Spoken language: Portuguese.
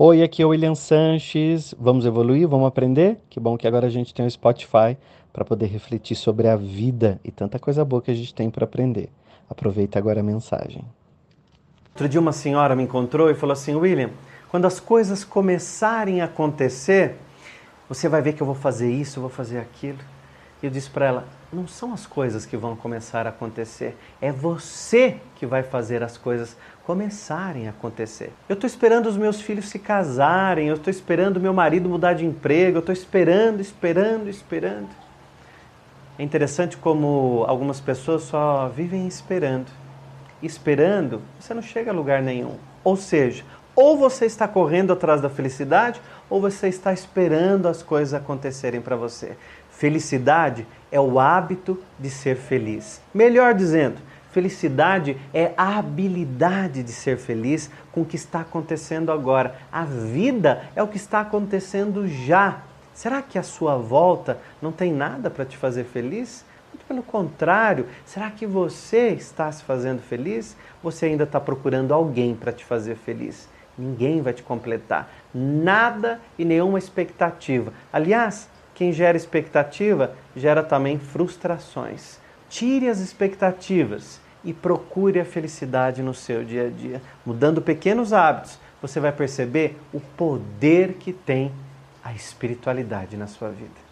Oi, aqui é o William Sanches. Vamos evoluir? Vamos aprender? Que bom que agora a gente tem o Spotify para poder refletir sobre a vida e tanta coisa boa que a gente tem para aprender. Aproveita agora a mensagem. Outro dia uma senhora me encontrou e falou assim: William, quando as coisas começarem a acontecer, você vai ver que eu vou fazer isso, eu vou fazer aquilo. E eu disse para ela: não são as coisas que vão começar a acontecer, é você que vai fazer as coisas começarem a acontecer. Eu estou esperando os meus filhos se casarem, eu estou esperando meu marido mudar de emprego, eu estou esperando, esperando, esperando. É interessante como algumas pessoas só vivem esperando. Esperando, você não chega a lugar nenhum. Ou seja, ou você está correndo atrás da felicidade, ou você está esperando as coisas acontecerem para você. Felicidade é o hábito de ser feliz. Melhor dizendo, felicidade é a habilidade de ser feliz com o que está acontecendo agora. A vida é o que está acontecendo já. Será que a sua volta não tem nada para te fazer feliz? Muito pelo contrário, será que você está se fazendo feliz? Você ainda está procurando alguém para te fazer feliz. Ninguém vai te completar. Nada e nenhuma expectativa. Aliás, quem gera expectativa gera também frustrações. Tire as expectativas e procure a felicidade no seu dia a dia. Mudando pequenos hábitos, você vai perceber o poder que tem a espiritualidade na sua vida.